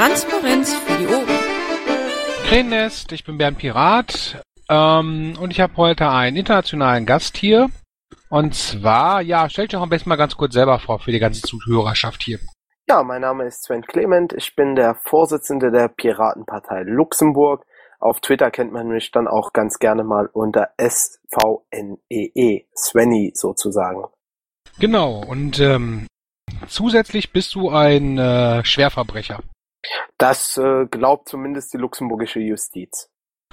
Transparenz für die Ohren. Krähennest, ich bin Bernd Pirat ähm, und ich habe heute einen internationalen Gast hier. Und zwar, ja, stell dich doch am besten mal ganz kurz selber vor für die ganze Zuhörerschaft hier. Ja, mein Name ist Sven Clement. Ich bin der Vorsitzende der Piratenpartei Luxemburg. Auf Twitter kennt man mich dann auch ganz gerne mal unter SVNEE, e, Svenny sozusagen. Genau, und ähm, zusätzlich bist du ein äh, Schwerverbrecher. Das äh, glaubt zumindest die luxemburgische Justiz.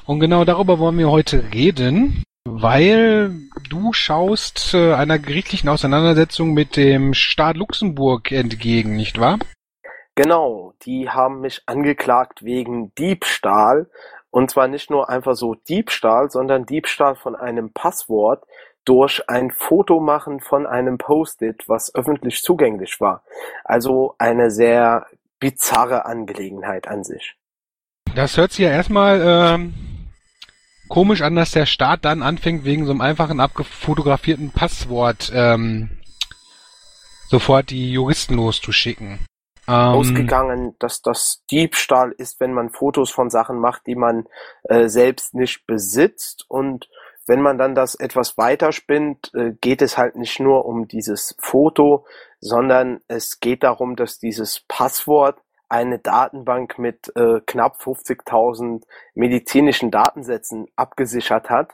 Und genau darüber wollen wir heute reden, weil du schaust äh, einer gerichtlichen Auseinandersetzung mit dem Staat Luxemburg entgegen, nicht wahr? Genau, die haben mich angeklagt wegen Diebstahl. Und zwar nicht nur einfach so Diebstahl, sondern Diebstahl von einem Passwort durch ein Foto machen von einem Post-it, was öffentlich zugänglich war. Also eine sehr bizarre Angelegenheit an sich. Das hört sich ja erstmal ähm, komisch an, dass der Staat dann anfängt, wegen so einem einfachen abgefotografierten Passwort ähm, sofort die Juristen loszuschicken. Ähm, Ausgegangen, dass das Diebstahl ist, wenn man Fotos von Sachen macht, die man äh, selbst nicht besitzt. Und wenn man dann das etwas weiterspinnt, äh, geht es halt nicht nur um dieses Foto, sondern es geht darum, dass dieses Passwort eine Datenbank mit äh, knapp 50.000 medizinischen Datensätzen abgesichert hat,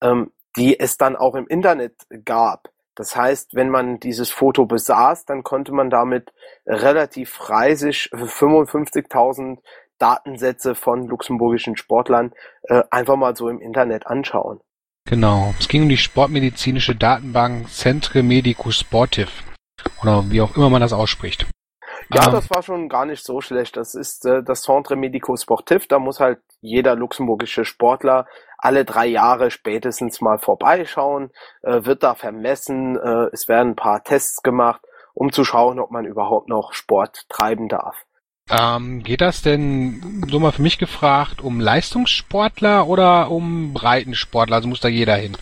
ähm, die es dann auch im Internet gab. Das heißt, wenn man dieses Foto besaß, dann konnte man damit relativ frei sich 55.000 Datensätze von luxemburgischen Sportlern äh, einfach mal so im Internet anschauen. Genau. Es ging um die sportmedizinische Datenbank Centre Medico Sportiv. Oder wie auch immer man das ausspricht. Ja, ähm, das war schon gar nicht so schlecht. Das ist äh, das Centre Medico Sportif. Da muss halt jeder luxemburgische Sportler alle drei Jahre spätestens mal vorbeischauen, äh, wird da vermessen, äh, es werden ein paar Tests gemacht, um zu schauen, ob man überhaupt noch Sport treiben darf. Ähm, geht das denn, so mal für mich gefragt, um Leistungssportler oder um Breitensportler? Also muss da jeder hin?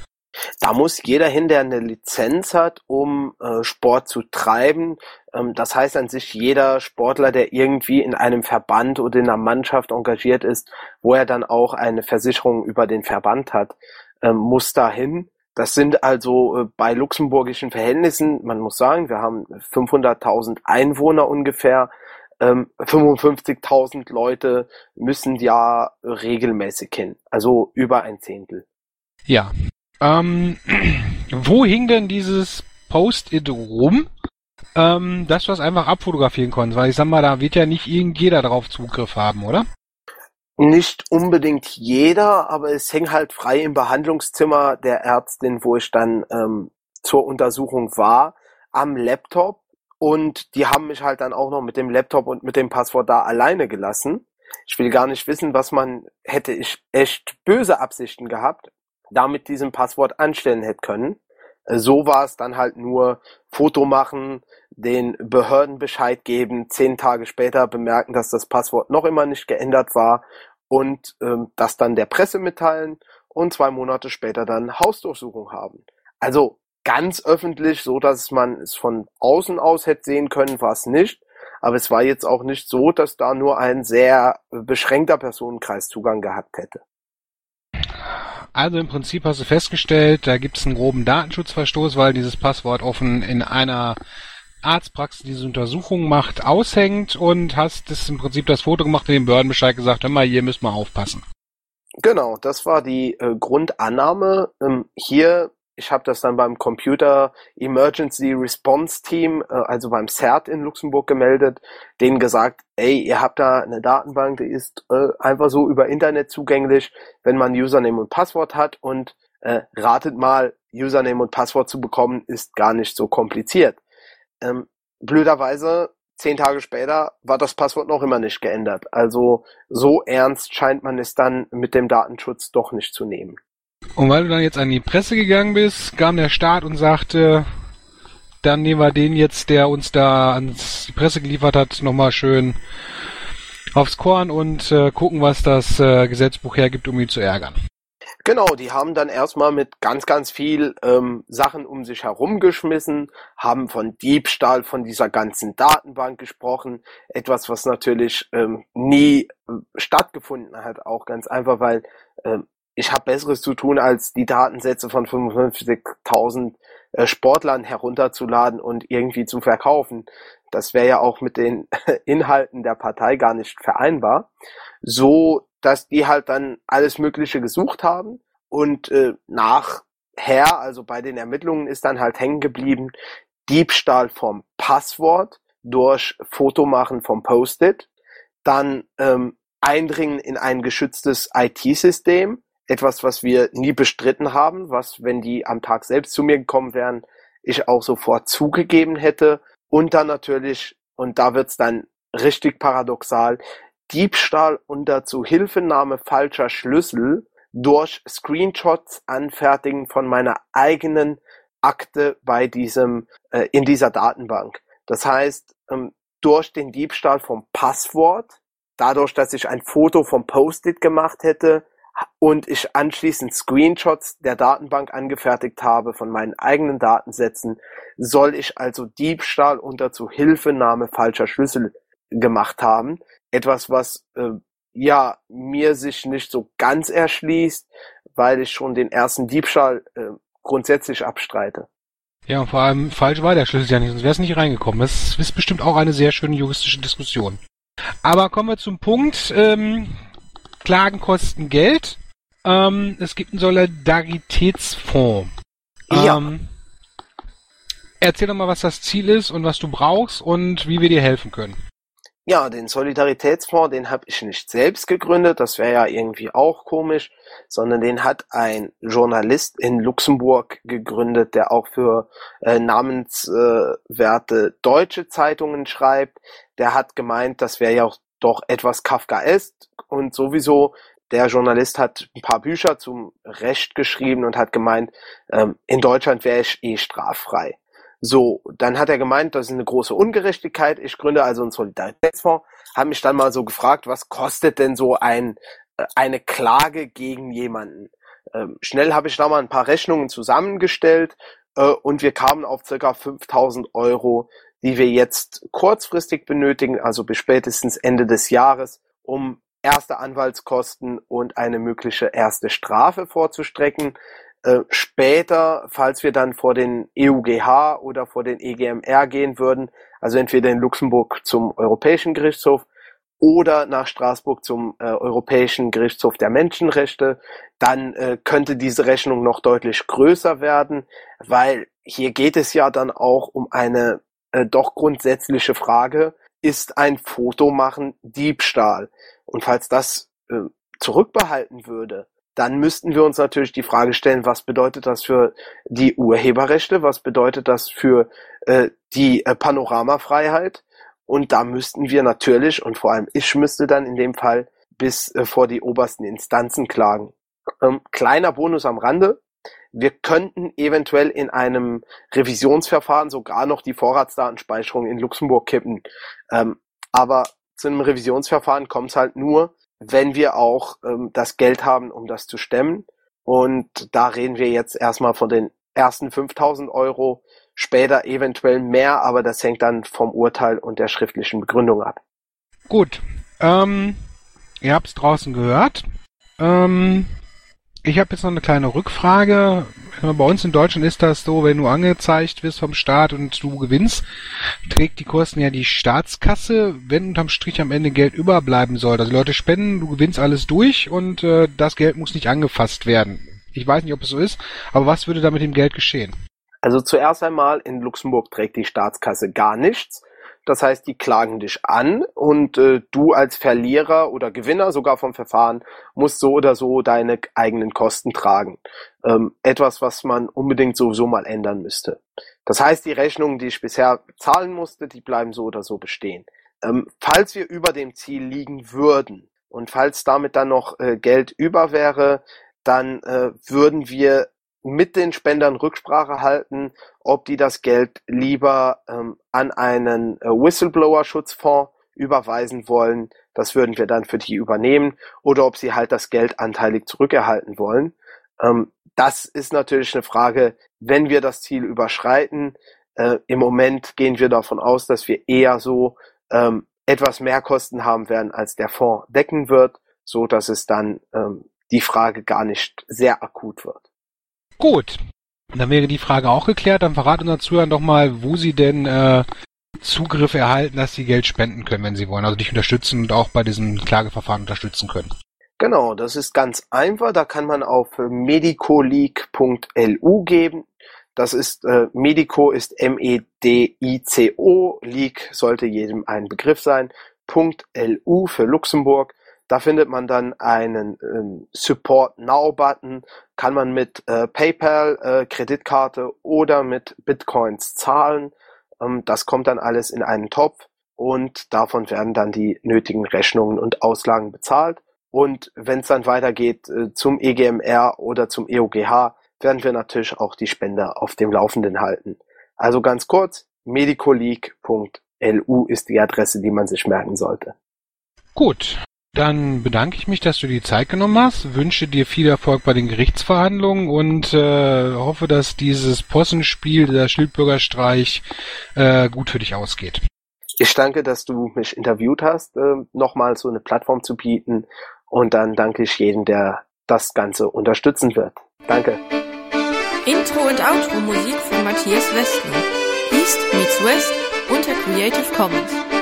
Da muss jeder hin, der eine Lizenz hat, um äh, Sport zu treiben. Ähm, das heißt an sich, jeder Sportler, der irgendwie in einem Verband oder in einer Mannschaft engagiert ist, wo er dann auch eine Versicherung über den Verband hat, ähm, muss dahin. Das sind also äh, bei luxemburgischen Verhältnissen, man muss sagen, wir haben 500.000 Einwohner ungefähr, 55.000 ähm, Leute müssen ja regelmäßig hin, also über ein Zehntel. Ja, ähm, wo hing denn dieses Post-it rum, ähm, dass du das einfach abfotografieren konntest? Weil ich sag mal, da wird ja nicht irgendjeder drauf Zugriff haben, oder? Nicht unbedingt jeder, aber es hing halt frei im Behandlungszimmer der Ärztin, wo ich dann ähm, zur Untersuchung war, am Laptop. Und die haben mich halt dann auch noch mit dem Laptop und mit dem Passwort da alleine gelassen. Ich will gar nicht wissen, was man hätte ich echt böse Absichten gehabt damit diesem Passwort anstellen hätte können. Äh, so war es dann halt nur Foto machen, den Behörden Bescheid geben, zehn Tage später bemerken, dass das Passwort noch immer nicht geändert war und ähm, das dann der Presse mitteilen und zwei Monate später dann Hausdurchsuchung haben. Also ganz öffentlich, so dass man es von außen aus hätte sehen können, war es nicht. Aber es war jetzt auch nicht so, dass da nur ein sehr beschränkter Personenkreis Zugang gehabt hätte. Also im Prinzip hast du festgestellt, da gibt es einen groben Datenschutzverstoß, weil dieses Passwort offen in einer Arztpraxis die diese Untersuchung macht, aushängt und hast das im Prinzip das Foto gemacht und dem Behördenbescheid gesagt, hör mal, hier müssen wir aufpassen. Genau, das war die äh, Grundannahme. Ähm, hier ich habe das dann beim Computer Emergency Response Team, äh, also beim CERT in Luxemburg gemeldet, denen gesagt, ey, ihr habt da eine Datenbank, die ist äh, einfach so über Internet zugänglich, wenn man Username und Passwort hat und äh, ratet mal, Username und Passwort zu bekommen, ist gar nicht so kompliziert. Ähm, blöderweise, zehn Tage später war das Passwort noch immer nicht geändert. Also so ernst scheint man es dann mit dem Datenschutz doch nicht zu nehmen. Und weil du dann jetzt an die Presse gegangen bist, kam der Staat und sagte, dann nehmen wir den jetzt, der uns da ans die Presse geliefert hat, nochmal schön aufs Korn und äh, gucken, was das äh, Gesetzbuch hergibt, um ihn zu ärgern. Genau, die haben dann erstmal mit ganz, ganz viel ähm, Sachen um sich herumgeschmissen, haben von Diebstahl von dieser ganzen Datenbank gesprochen, etwas, was natürlich ähm, nie äh, stattgefunden hat, auch ganz einfach, weil ähm, ich habe Besseres zu tun, als die Datensätze von 55.000 äh, Sportlern herunterzuladen und irgendwie zu verkaufen. Das wäre ja auch mit den Inhalten der Partei gar nicht vereinbar. So, dass die halt dann alles Mögliche gesucht haben und äh, nachher, also bei den Ermittlungen ist dann halt hängen geblieben, Diebstahl vom Passwort durch Fotomachen vom Post-it, dann ähm, Eindringen in ein geschütztes IT-System, etwas, was wir nie bestritten haben, was, wenn die am Tag selbst zu mir gekommen wären, ich auch sofort zugegeben hätte. Und dann natürlich, und da wird's dann richtig paradoxal, Diebstahl unter Zuhilfenahme falscher Schlüssel durch Screenshots anfertigen von meiner eigenen Akte bei diesem, äh, in dieser Datenbank. Das heißt, ähm, durch den Diebstahl vom Passwort, dadurch, dass ich ein Foto vom Post-it gemacht hätte, und ich anschließend Screenshots der Datenbank angefertigt habe von meinen eigenen Datensätzen, soll ich also Diebstahl unter Zuhilfenahme falscher Schlüssel gemacht haben. Etwas, was äh, ja mir sich nicht so ganz erschließt, weil ich schon den ersten Diebstahl äh, grundsätzlich abstreite. Ja, und vor allem falsch war der Schlüssel ja nicht, sonst wäre es nicht reingekommen. Das ist bestimmt auch eine sehr schöne juristische Diskussion. Aber kommen wir zum Punkt. Ähm, Klagen kosten Geld. Ähm, es gibt einen Solidaritätsfonds. Ja. Ähm, erzähl doch mal, was das Ziel ist und was du brauchst und wie wir dir helfen können. Ja, den Solidaritätsfonds, den habe ich nicht selbst gegründet, das wäre ja irgendwie auch komisch, sondern den hat ein Journalist in Luxemburg gegründet, der auch für äh, namenswerte äh, deutsche Zeitungen schreibt. Der hat gemeint, das wäre ja auch doch etwas Kafkaesk und sowieso der Journalist hat ein paar Bücher zum Recht geschrieben und hat gemeint, ähm, in Deutschland wäre ich eh straffrei. So, dann hat er gemeint, das ist eine große Ungerechtigkeit. Ich gründe also einen Solidaritätsfonds. Habe mich dann mal so gefragt, was kostet denn so ein äh, eine Klage gegen jemanden? Ähm, schnell habe ich da mal ein paar Rechnungen zusammengestellt äh, und wir kamen auf circa 5000 Euro die wir jetzt kurzfristig benötigen, also bis spätestens Ende des Jahres, um erste Anwaltskosten und eine mögliche erste Strafe vorzustrecken. Äh, später, falls wir dann vor den EUGH oder vor den EGMR gehen würden, also entweder in Luxemburg zum Europäischen Gerichtshof oder nach Straßburg zum äh, Europäischen Gerichtshof der Menschenrechte, dann äh, könnte diese Rechnung noch deutlich größer werden, weil hier geht es ja dann auch um eine äh, doch grundsätzliche Frage, ist ein Foto machen Diebstahl? Und falls das äh, zurückbehalten würde, dann müssten wir uns natürlich die Frage stellen, was bedeutet das für die Urheberrechte, was bedeutet das für äh, die äh, Panoramafreiheit? Und da müssten wir natürlich, und vor allem ich müsste dann in dem Fall bis äh, vor die obersten Instanzen klagen. Ähm, kleiner Bonus am Rande, wir könnten eventuell in einem Revisionsverfahren sogar noch die Vorratsdatenspeicherung in Luxemburg kippen. Ähm, aber zu einem Revisionsverfahren kommt es halt nur, wenn wir auch ähm, das Geld haben, um das zu stemmen. Und da reden wir jetzt erstmal von den ersten 5000 Euro, später eventuell mehr, aber das hängt dann vom Urteil und der schriftlichen Begründung ab. Gut, ähm, ihr habt es draußen gehört. Ähm, ich habe jetzt noch eine kleine Rückfrage. Bei uns in Deutschland ist das so, wenn du angezeigt wirst vom Staat und du gewinnst, trägt die Kosten ja die Staatskasse, wenn unterm Strich am Ende Geld überbleiben soll. Also Leute spenden, du gewinnst alles durch und äh, das Geld muss nicht angefasst werden. Ich weiß nicht, ob es so ist, aber was würde da mit dem Geld geschehen? Also zuerst einmal in Luxemburg trägt die Staatskasse gar nichts. Das heißt, die klagen dich an und äh, du als Verlierer oder Gewinner sogar vom Verfahren musst so oder so deine eigenen Kosten tragen. Ähm, etwas, was man unbedingt sowieso mal ändern müsste. Das heißt, die Rechnungen, die ich bisher zahlen musste, die bleiben so oder so bestehen. Ähm, falls wir über dem Ziel liegen würden und falls damit dann noch äh, Geld über wäre, dann äh, würden wir mit den Spendern Rücksprache halten, ob die das Geld lieber ähm, an einen äh, Whistleblower-Schutzfonds überweisen wollen, Das würden wir dann für die übernehmen oder ob sie halt das Geld anteilig zurückerhalten wollen. Ähm, das ist natürlich eine Frage, wenn wir das Ziel überschreiten. Äh, Im Moment gehen wir davon aus, dass wir eher so ähm, etwas mehr Kosten haben werden, als der Fonds decken wird, so dass es dann ähm, die Frage gar nicht sehr akut wird. Gut, dann wäre die Frage auch geklärt. Dann verraten unseren Zuhörern doch mal, wo sie denn äh, Zugriff erhalten, dass sie Geld spenden können, wenn sie wollen. Also dich unterstützen und auch bei diesem Klageverfahren unterstützen können. Genau, das ist ganz einfach. Da kann man auf medicoleague.lu geben. Das ist äh, Medico ist M-E-D-I-C-O. League sollte jedem ein Begriff sein. .lu für Luxemburg. Da findet man dann einen ähm, Support Now Button, kann man mit äh, PayPal, äh, Kreditkarte oder mit Bitcoins zahlen. Ähm, das kommt dann alles in einen Topf und davon werden dann die nötigen Rechnungen und Auslagen bezahlt. Und wenn es dann weitergeht äh, zum EGMR oder zum EOGH, werden wir natürlich auch die Spender auf dem Laufenden halten. Also ganz kurz, medicoleague.lu ist die Adresse, die man sich merken sollte. Gut, dann bedanke ich mich, dass du die Zeit genommen hast, wünsche dir viel Erfolg bei den Gerichtsverhandlungen und äh, hoffe, dass dieses Possenspiel, der Schildbürgerstreich, äh, gut für dich ausgeht. Ich danke, dass du mich interviewt hast, äh, nochmal so eine Plattform zu bieten und dann danke ich jedem, der das Ganze unterstützen wird. Danke. Intro und Outro Musik von Matthias Westner. East meets West unter Creative Commons.